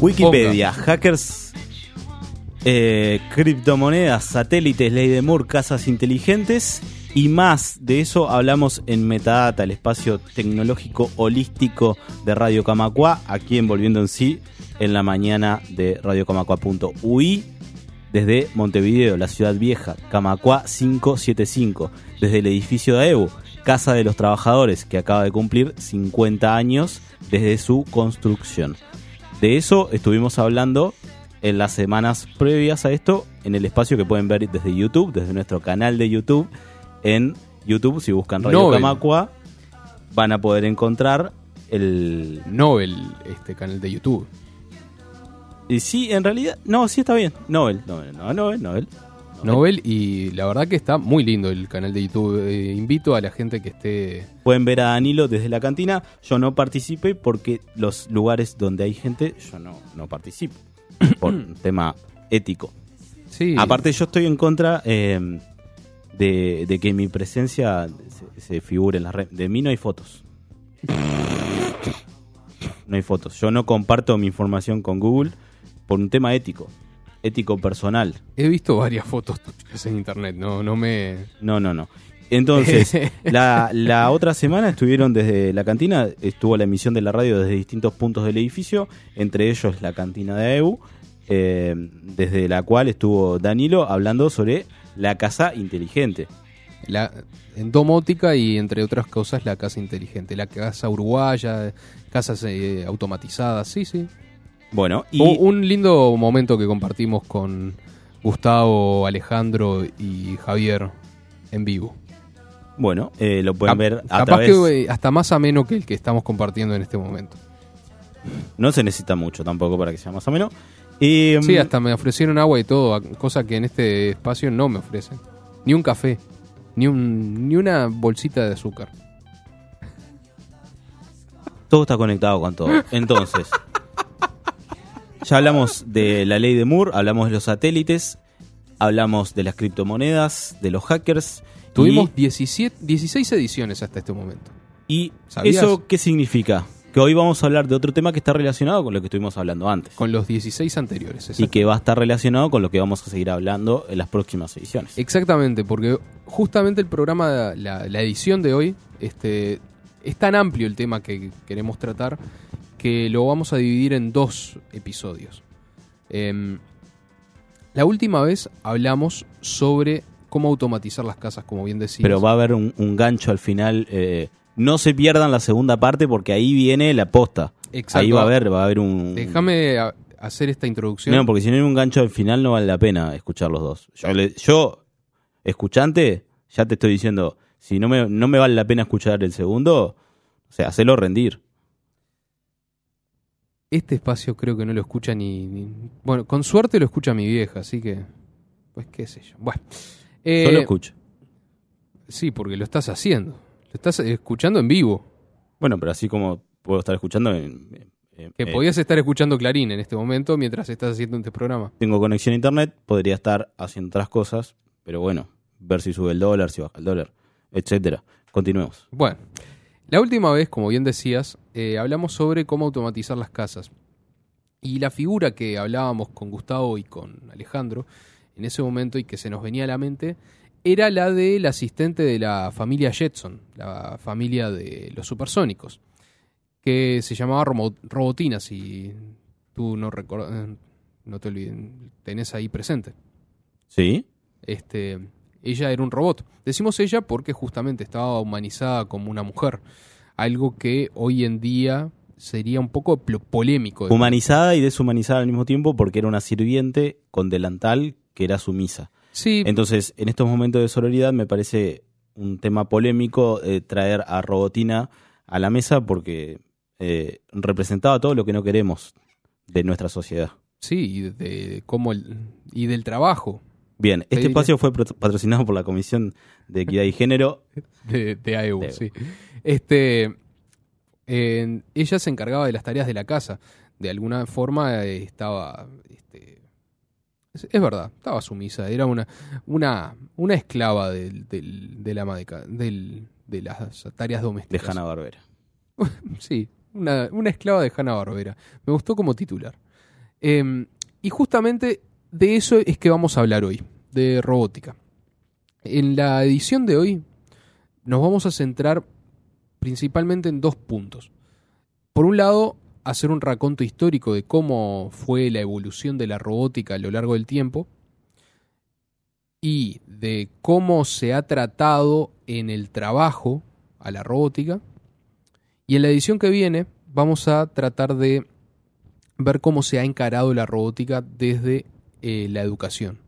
Wikipedia, hackers, eh, criptomonedas, satélites, ley de Moore, casas inteligentes y más de eso hablamos en Metadata, el espacio tecnológico holístico de Radio Camacua, aquí en Volviendo en Sí, en la mañana de radiocamacua.ui, desde Montevideo, la ciudad vieja, Camacua 575, desde el edificio de AEU, Casa de los Trabajadores, que acaba de cumplir 50 años desde su construcción. De eso estuvimos hablando en las semanas previas a esto, en el espacio que pueden ver desde YouTube, desde nuestro canal de YouTube. En YouTube, si buscan Radio Nobel. Camacua, van a poder encontrar el... Nobel, este canal de YouTube. Y sí, en realidad... No, sí está bien. Nobel, Nobel, no, Nobel, Nobel. Nobel y la verdad que está muy lindo el canal de YouTube. Eh, invito a la gente que esté... Pueden ver a Danilo desde la cantina. Yo no participé porque los lugares donde hay gente, yo no, no participo. Por un tema ético. Sí, Aparte, yo estoy en contra eh, de, de que mi presencia se, se figure en la red. De mí no hay fotos. No hay fotos. Yo no comparto mi información con Google por un tema ético. Ético personal. he visto varias fotos tuyas en internet, no, no me... No, no, no. Entonces, la, la otra semana estuvieron desde la cantina, estuvo la emisión de la radio desde distintos puntos del edificio, entre ellos la cantina de AEU, eh, desde la cual estuvo Danilo hablando sobre la casa inteligente. La, en domótica y entre otras cosas la casa inteligente, la casa uruguaya, casas eh, automatizadas, sí, sí. Bueno, y Un- un lindo momento que compartimos con Gustavo, Alejandro y Javier en vivo. bueno, eh, lo pueden Cap- ver a capaz través... que eh, hasta más ameno que el que estamos compartiendo en este momento. No se necesita mucho tampoco para que sea más o menos. Y, Sí, mm, hasta me ofrecieron agua y todo, cosa que en este espacio no me ofrecen. Ni un café, ni, un, ni una bolsita de azúcar. Todo está conectado con todo. Entonces, ya hablamos de la ley de Moore, hablamos de los satélites, hablamos de las criptomonedas, de los hackers. Tuvimos 17, 16 ediciones hasta este momento. ¿Y, y ¿Sabías? eso qué significa? Que hoy vamos a hablar de otro tema que está relacionado con lo que estuvimos hablando antes. Con los 16 anteriores. Y exacto. que va a estar relacionado con lo que vamos a seguir hablando en las próximas ediciones. Exactamente, porque justamente el programa, la, la edición de hoy, este, es tan amplio el tema que queremos tratar que lo vamos a dividir en dos episodios. Em, la última vez hablamos sobre cómo automatizar las casas, como bien decías. Pero va a haber un, un gancho al final. eh, no se pierdan la segunda parte porque ahí viene la posta. Exacto. Ahí va a haber, va a haber un. Déjame hacer esta introducción. No, porque si no hay un gancho al final no vale la pena escuchar los dos. Yo, le- yo, escuchante, ya te estoy diciendo, si no me, no me vale la pena escuchar el segundo, o sea, hacelo rendir. Este espacio creo que no lo escucha ni, ni- Bueno, con suerte lo escucha mi vieja, así que... Pues qué sé yo. Bueno. Eh, Yo lo escucho. Sí, porque lo estás haciendo. Lo estás escuchando en vivo. Bueno, pero así como puedo estar escuchando, en- en- Que eh, podías estar escuchando Clarín en este momento mientras estás haciendo este programa. tengo conexión a internet, podría estar haciendo otras cosas, pero bueno, ver si sube el dólar, si baja el dólar, etcétera. Continuemos. Bueno, la última vez, como bien decías, eh, hablamos sobre cómo automatizar las casas. Y la figura que hablábamos con Gustavo y con Alejandro en ese momento y que se nos venía a la mente era la del asistente de la familia Jetson, la familia de los supersónicos, que se llamaba Robotina, si tú no, recor- eh, no te olvides, tenés ahí presente. ¿Sí? Este, ella era un robot. Decimos ella porque justamente estaba humanizada como una mujer. Algo que hoy en día sería un poco polémico. Humanizada y deshumanizada al mismo tiempo porque era una sirviente con delantal que era sumisa. Sí, Entonces, en estos momentos de sororidad me parece un tema polémico eh, traer a Robotina a la mesa porque eh, representaba todo lo que no queremos de nuestra sociedad. sí, y de cómo el, y del trabajo Bien, este Pedirle- espacio fue patrocinado por la Comisión de Equidad y Género. de, de AEU, De AEU. sí. Este, ella se encargaba de las tareas de la casa. De alguna forma eh, estaba, este, es, es verdad, estaba sumisa. Era una, una, una esclava del, del, del ama de, del- de las tareas de domésticas. Hanna Barbera. Sí, una, una esclava de Hanna Barbera. Me gustó como titular. Eh, y justamente de eso es que vamos a hablar hoy, de robótica. En la edición de hoy nos vamos a centrar principalmente en dos puntos. Por un lado, hacer un raconto histórico de cómo fue la evolución de la robótica a lo largo del tiempo y de cómo se ha tratado en el trabajo a la robótica. Y en la edición que viene vamos a tratar de ver cómo se ha encarado la robótica desde eh, la educación,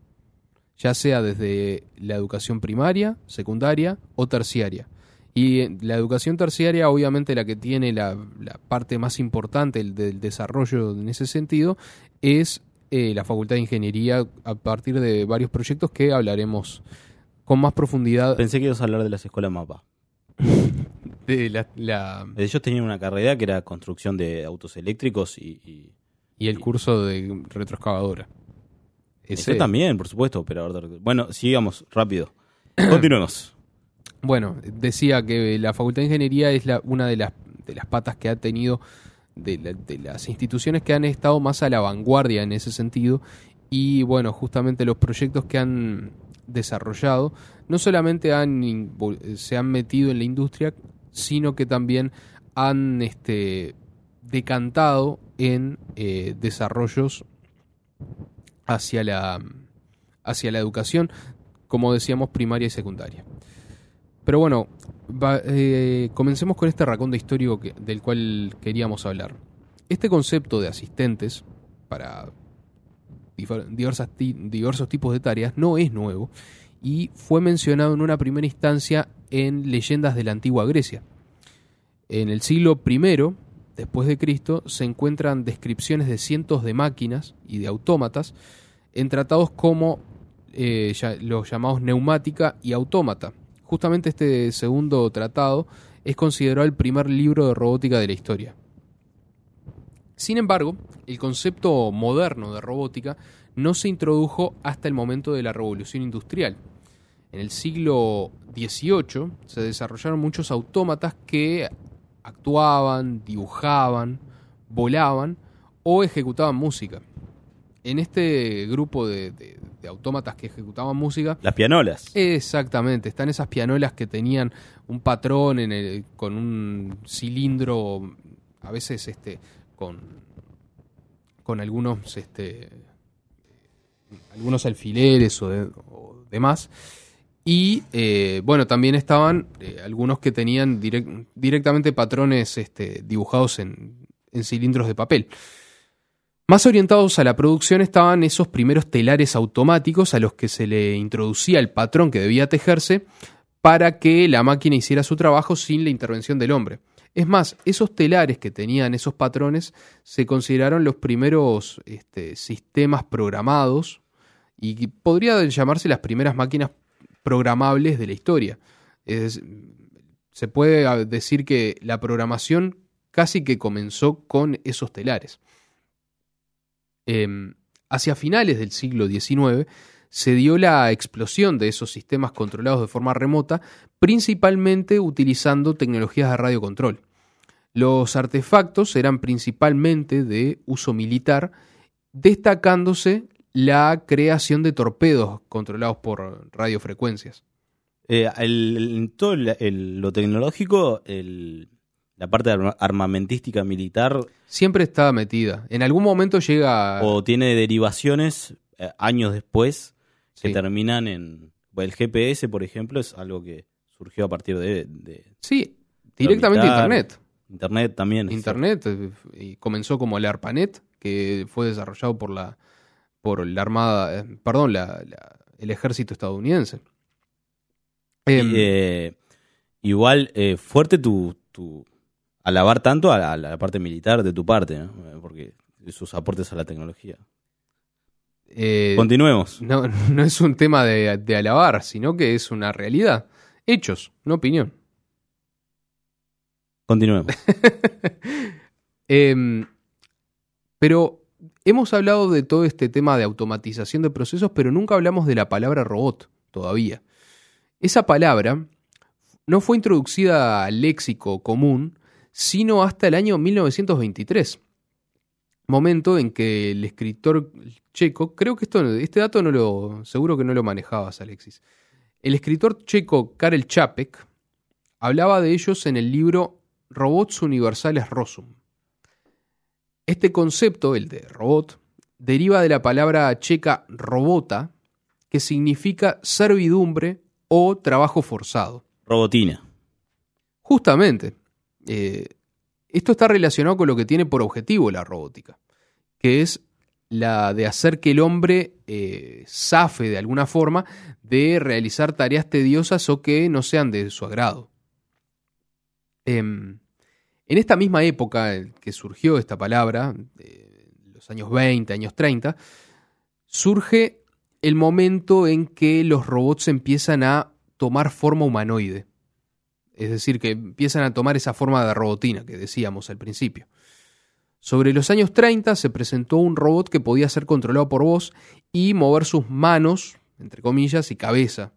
ya sea desde la educación primaria, secundaria o terciaria. Y eh, la educación terciaria, obviamente la que tiene la, la parte más importante del, del desarrollo en ese sentido, es eh, la Facultad de Ingeniería a partir de varios proyectos que hablaremos con más profundidad Pensé que ibas a hablar de las escuelas MAPA. de la- la, Ellos tenían una carrera que era construcción de autos eléctricos y, y y el curso de retroexcavadora. Ese también, por supuesto, de- Bueno, sigamos, rápido. Continuemos. Bueno, decía que la Facultad de Ingeniería es la, una de las, de las patas que ha tenido de, la- de las instituciones que han estado más a la vanguardia en ese sentido. Y bueno, justamente los proyectos que han desarrollado no solamente han, se han metido en la industria, sino que también han este, decantado en eh, desarrollos hacia la, hacia la educación, como decíamos, primaria y secundaria. Pero bueno, eh, comencemos con este raconto histórico que- del cual queríamos hablar. Este concepto de asistentes para diversos tipos de tareas no es nuevo y fue mencionado en una primera instancia en leyendas de la antigua Grecia. En el siglo I, después de Cristo, se encuentran descripciones de cientos de máquinas y de autómatas en tratados como eh, los llamados neumática y autómata. Justamente este segundo tratado es considerado el primer libro de robótica de la historia. Sin embargo, el concepto moderno de robótica no se introdujo hasta el momento de la revolución industrial. En el siglo XVIII se desarrollaron muchos autómatas que actuaban, dibujaban, volaban o ejecutaban música. En este grupo de, de- de autómatas que ejecutaban música, Las pianolas. Exactamente, están esas pianolas que tenían un patrón en el, con un cilindro, a veces este, con, con algunos, este, algunos alfileres o, de- o demás. Y eh, bueno, también estaban eh, algunos que tenían direc- directamente patrones este, dibujados en, cilindros de papel. Más orientados a la producción estaban esos primeros telares automáticos a los que se le introducía el patrón que debía tejerse para que la máquina hiciera su trabajo sin la intervención del hombre. Es más, esos telares que tenían esos patrones se consideraron los primeros este, sistemas programados y podría llamarse las primeras máquinas programables de la historia. Se puede ah, decir que la programación casi que comenzó con esos telares. Em, hacia finales del siglo XIX se dio la explosión de esos sistemas controlados de forma remota, principalmente utilizando tecnologías de radiocontrol. Los artefactos eran principalmente de uso militar, destacándose la creación de torpedos controlados por radiofrecuencias. Eh, el- todo el- lo tecnológico, la parte arma- armamentística militar Siempre estaba metida. En algún momento llega... o tiene derivaciones eh, años después que Sí. terminan en... bueno, El GPS, por ejemplo, es algo que surgió a partir de, de Sí, directamente militar. Internet. Internet también. Internet eh, y comenzó como el ARPANET, que fue desarrollado por la por la Armada, eh, perdón, la- la- el ejército estadounidense. Em, eh, igual, eh, fuerte tu, tu alabar tanto a la, a la parte militar de tu parte, ¿no? Eh, Porque sus aportes a la tecnología. eh, Continuemos. no, no es un tema de, de alabar, sino que es una realidad. Hechos, no opinión. Continuemos. Em, pero hemos hablado de todo este tema de automatización de procesos, pero nunca hablamos de la palabra robot todavía. Esa palabra no fue introducida al léxico común, sino hasta el año 1923. Momento en que el escritor checo, creo que esto, este dato no lo, seguro que no lo manejabas, Alexis. El escritor checo Karel Čapek hablaba de ellos en el libro Robots Universales Rosum. Este concepto, el de robot, deriva de la palabra checa robota, que significa servidumbre o trabajo forzado. Robotina. Justamente, eh, esto está relacionado con lo que tiene por objetivo la robótica, que es la de hacer que el hombre eh, zafe de alguna forma de realizar tareas tediosas o que no sean de su agrado. Em, en esta misma época que surgió esta palabra, los años 20, años 30, surge el momento en que los robots empiezan a tomar forma humanoide. Es decir, que empiezan a tomar esa forma de robotina que decíamos al principio. Sobre los años 30 se presentó un robot que podía ser controlado por voz y mover sus manos, entre comillas, y cabeza.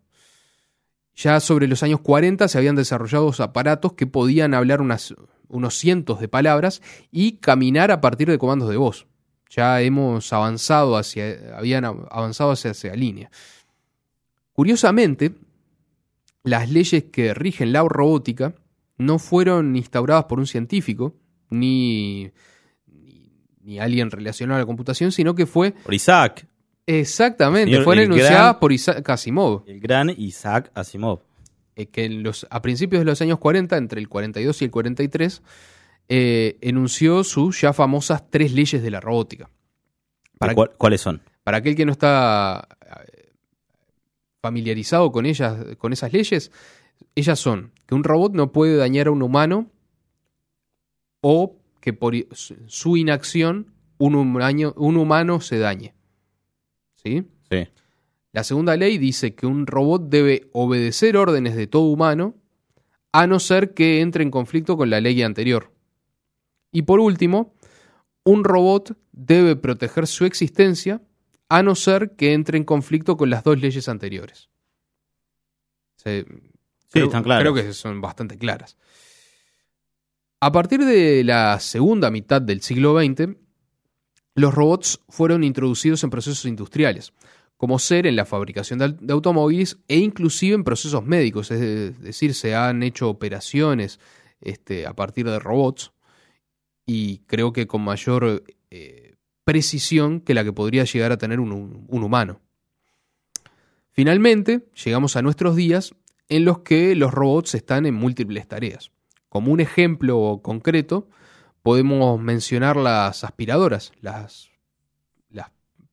Ya sobre los años 40 se habían desarrollado aparatos que podían hablar unas, unos cientos de palabras y caminar a partir de comandos de voz. Ya hemos avanzado hacia, habían avanzado hacia esa línea. Curiosamente, las leyes que rigen la robótica no fueron instauradas por un científico, ni, ni, ni alguien relacionado a la computación, sino que fue Por Isaac. exactamente, fueron enunciadas gran- por Isaac Asimov, El gran Isaac Asimov. Eh, que en los, a principios de los años 40, entre el 42 y el 43, eh, enunció sus ya famosas tres leyes de la robótica. Para, ¿Cuál- ¿Cuáles son? para aquel que no está eh, familiarizado con ellas, con esas leyes, ellas son que un robot no puede dañar a un humano o que por su- inacción un humano se dañe. ¿Sí? Sí. La segunda ley dice que un robot debe obedecer órdenes de todo humano, a no ser que entre en conflicto con la ley anterior. Y por último, un robot debe proteger su existencia, a no ser que entre en conflicto con las dos leyes anteriores. Se- Sí, están claras. creo que son bastante claras. A partir de la segunda mitad del siglo XX, los robots fueron introducidos en procesos industriales, como ser en la fabricación de, automóviles e inclusive en procesos médicos, es de- decir, se han hecho operaciones este, a partir de robots y creo que con mayor eh, precisión que la que podría llegar a tener un, humano. Finalmente, llegamos a nuestros días en los que los robots están en múltiples tareas. Como un ejemplo concreto, podemos mencionar las aspiradoras, las,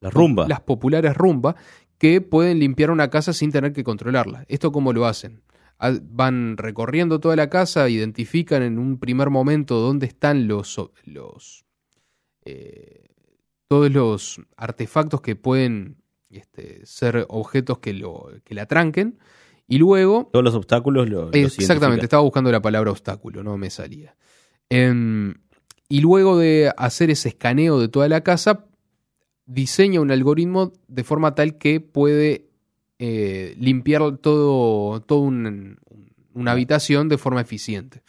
La rumba. las populares rumba, que pueden limpiar una casa sin tener que controlarla. ¿Esto cómo lo hacen? Van recorriendo toda la casa, identifican en un primer momento dónde están los, los eh, todos los artefactos que pueden este, ser objetos que, lo, que la tranquen, y luego Todos los obstáculos lo, Exactamente, estaba buscando la palabra obstáculo, no me salía. Em, y luego de hacer ese escaneo de toda la casa, diseña un algoritmo de forma tal que puede eh, limpiar todo, todo un- una habitación de forma eficiente.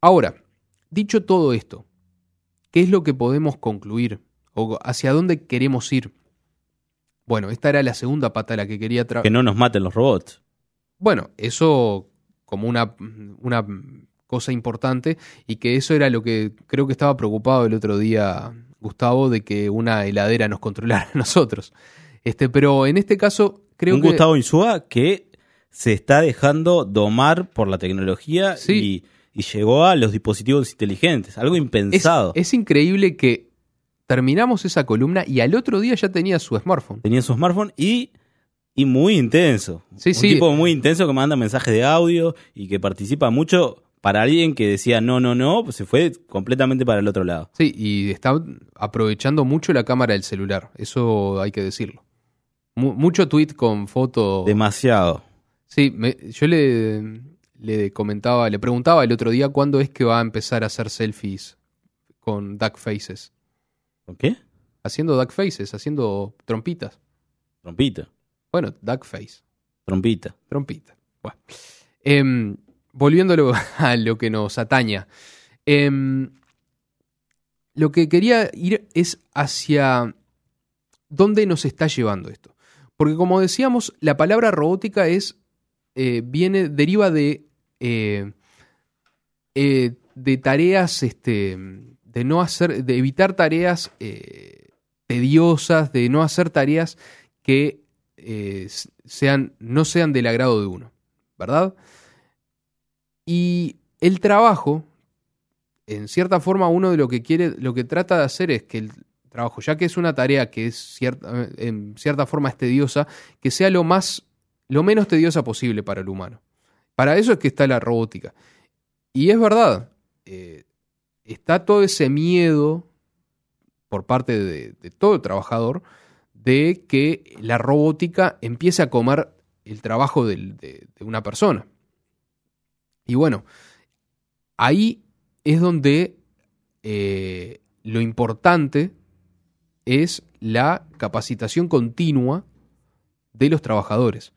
Ahora, dicho todo esto, ¿qué es lo que podemos concluir? ¿O hacia dónde queremos ir? Bueno, esta era la segunda pata a la que quería traer. Que no nos maten los robots. Bueno, eso como una, una cosa importante y que eso era lo que creo que estaba preocupado el otro día Gustavo de que una heladera nos controlara a nosotros. Este, pero en este caso creo un que Gustavo Insúa que se está dejando domar por la tecnología Sí. y, y llegó a los dispositivos inteligentes, algo Es, impensado. es increíble que terminamos esa columna y al otro día ya tenía su smartphone. Tenía su smartphone y, y muy intenso. Sí, Un sí. tipo muy intenso que manda mensajes de audio y que participa mucho. Para alguien que decía no, no, no, pues se fue completamente para el otro lado. Sí, y está aprovechando mucho la cámara del celular, eso hay que decirlo. Mu- mucho tweet con foto. Demasiado. Sí, me- yo le, le comentaba, le preguntaba el otro día cuándo es que va a empezar a hacer selfies con duck faces. ¿Con qué? Haciendo duck faces, haciendo trompitas. Trompita. Bueno, duck face, Trompita. trompita. Bueno. Em, volviendo a lo, que nos ataña. Em, lo que quería ir es hacia dónde nos está llevando esto. Porque como decíamos, la palabra robótica es eh, viene, deriva de, eh, eh, de tareas, este, de no hacer, de evitar tareas tediosas, de no hacer tareas que sean, no sean del agrado de uno, ¿verdad? Y el trabajo, en cierta forma, uno de lo que quiere, lo que trata de hacer es que el trabajo, ya que es una tarea que es cierta, en cierta forma es tediosa, que sea lo más, lo menos tediosa posible para el humano. Para eso es que está la robótica. Y es verdad, eh, está todo ese miedo por parte de, todo el trabajador de que la robótica empiece a comer el trabajo de una persona. Y bueno, ahí es donde eh, lo importante es la capacitación continua de los trabajadores.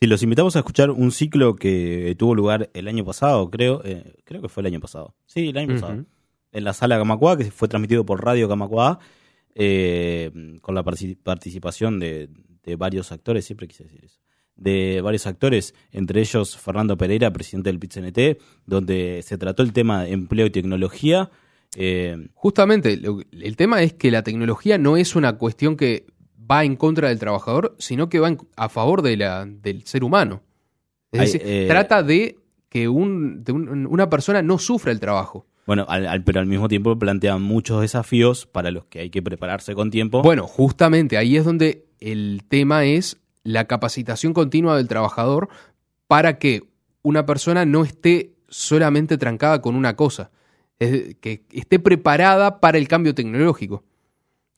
Sí, los invitamos a escuchar un ciclo que tuvo lugar el año pasado, creo. eh, creo que fue el año pasado. Sí, el año pasado. En la sala Camacuá, que fue transmitido por Radio Camacuá, eh, con la partici- participación de, de varios actores, siempre quise decir eso. De varios actores, entre ellos Fernando Pereira, presidente del PITCNT, donde se trató el tema de empleo y tecnología. eh, Justamente, el tema es que la tecnología no es una cuestión que va en contra del trabajador, sino que va en- a favor de la, del ser humano. Es decir, eh, trata de que un- de un- una persona no sufra el trabajo. bueno, al- al- pero al mismo tiempo plantean muchos desafíos para los que hay que prepararse con tiempo. Bueno, justamente ahí es donde el tema es la capacitación continua del trabajador para que una persona no esté solamente trancada con una cosa, que esté preparada para el cambio tecnológico.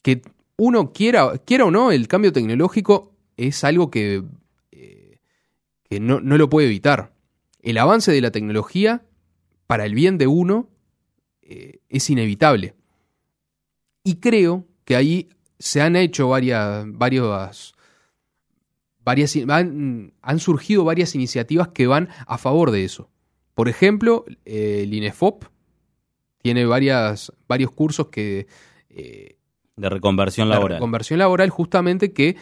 Que uno quiera, quiera o no, el cambio tecnológico es algo que, eh, que no, no lo puede evitar. El avance de la tecnología para el bien de uno eh, es inevitable. Y creo que ahí se han hecho varias, varias, varias han, han surgido varias iniciativas que van a favor de eso. Por ejemplo, eh, el INEFOP tiene varias, varios cursos que eh, de reconversión la laboral. conversión laboral justamente que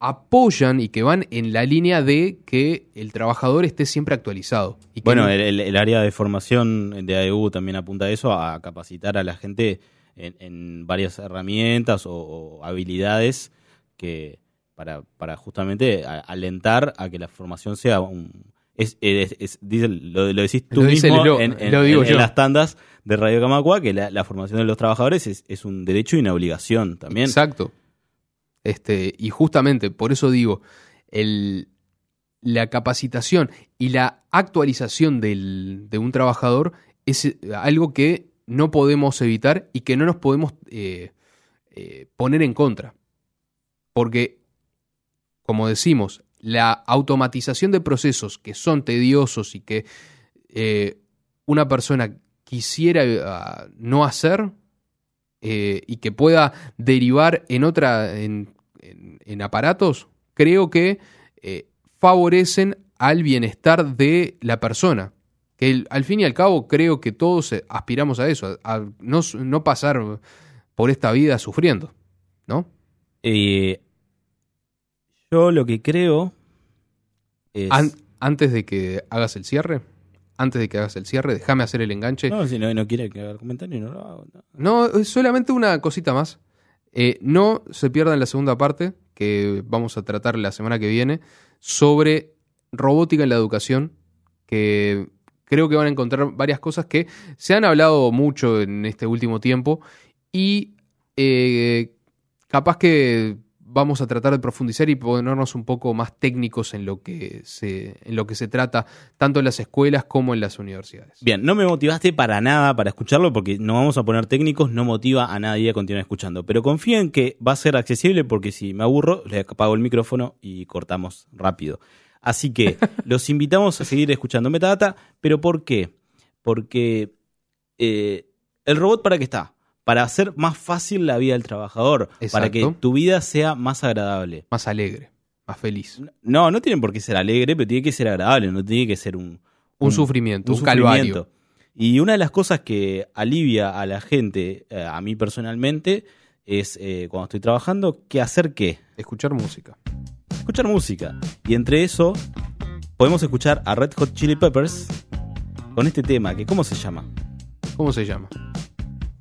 apoyan y que van en la línea de que el trabajador esté siempre actualizado. Y que Bueno, no- el, el- el área de formación de AEU también apunta a eso, a capacitar a la gente en, en varias herramientas o, o habilidades que para, para justamente a- alentar a que la formación sea un... Es, es- es- dice- lo, lo decís tú Lo dice mismo en, en- en- yo. en las tandas de Radio Camacua, que la, la formación de los trabajadores es, es un derecho y una obligación también. Exacto. Este, y justamente por eso digo, el, la capacitación y la actualización del- de un trabajador es eh, algo que no podemos evitar y que no nos podemos eh, eh, poner en contra. Porque, como decimos, la automatización de procesos que son tediosos y que eh, una persona quisiera ah, no hacer, eh, y que pueda derivar en otra en, aparatos, creo que eh, favorecen al bienestar de la persona. Que al fin y al cabo creo que todos aspiramos a eso, a, no pasar por esta vida sufriendo, ¿no? Eh, yo lo que creo es... An- antes de que hagas el cierre, antes de que hagas el cierre, déjame hacer el enganche. no, si no, no quiere que haga comentario, no lo hago. no. No, es solamente una cosita más. Eh, no se pierdan la segunda parte, que vamos a tratar la semana que viene, sobre robótica en la educación, que creo que van a encontrar varias cosas que se han hablado mucho en este último tiempo y eh, capaz que vamos a tratar de profundizar y ponernos un poco más técnicos en lo que se, en lo que se trata, tanto en las escuelas como en las universidades. Bien, no me motivaste para nada para escucharlo porque no vamos a poner técnicos, no motiva a nadie a continuar escuchando. Pero confío en que va a ser accesible porque si me aburro, le apago el micrófono y cortamos rápido. Así que los invitamos a seguir escuchando Metadata, pero ¿por qué? Porque eh, el robot para qué está? Para hacer más fácil la vida del trabajador, para que tu vida sea más agradable. Más alegre, más feliz. No, no tienen por qué ser alegre, pero tiene que ser agradable, no tiene que ser un... Un, sufrimiento, un, calvario. Y una de las cosas que alivia a la gente, eh, a mí personalmente, es eh, cuando estoy trabajando, que hacer qué? Escuchar música. Escuchar música. Y entre eso, podemos escuchar a Red Hot Chili Peppers con este tema, que ¿cómo se llama? ¿Cómo se llama?